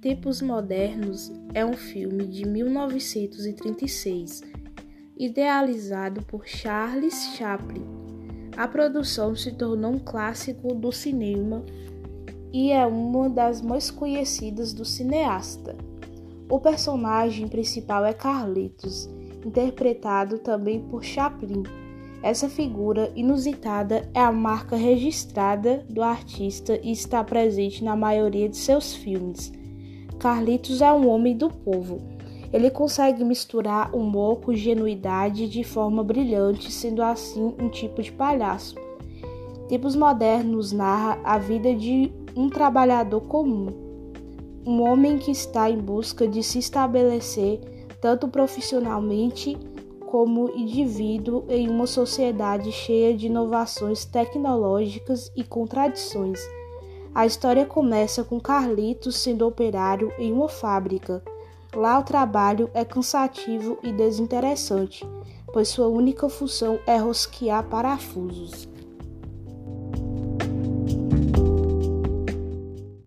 Tempos Modernos é um filme de 1936, idealizado por Charles Chaplin. A produção se tornou um clássico do cinema e é uma das mais conhecidas do cineasta. O personagem principal é Carlitos, interpretado também por Chaplin. Essa figura inusitada é a marca registrada do artista e está presente na maioria de seus filmes. Carlitos é um homem do povo. Ele consegue misturar humor com genuidade de forma brilhante, sendo assim um tipo de palhaço. Tempos Modernos narra a vida de um trabalhador comum um homem que está em busca de se estabelecer tanto profissionalmente como indivíduo em uma sociedade cheia de inovações tecnológicas e contradições. A história começa com Carlitos sendo operário em uma fábrica. Lá o trabalho é cansativo e desinteressante, pois sua única função é rosquear parafusos.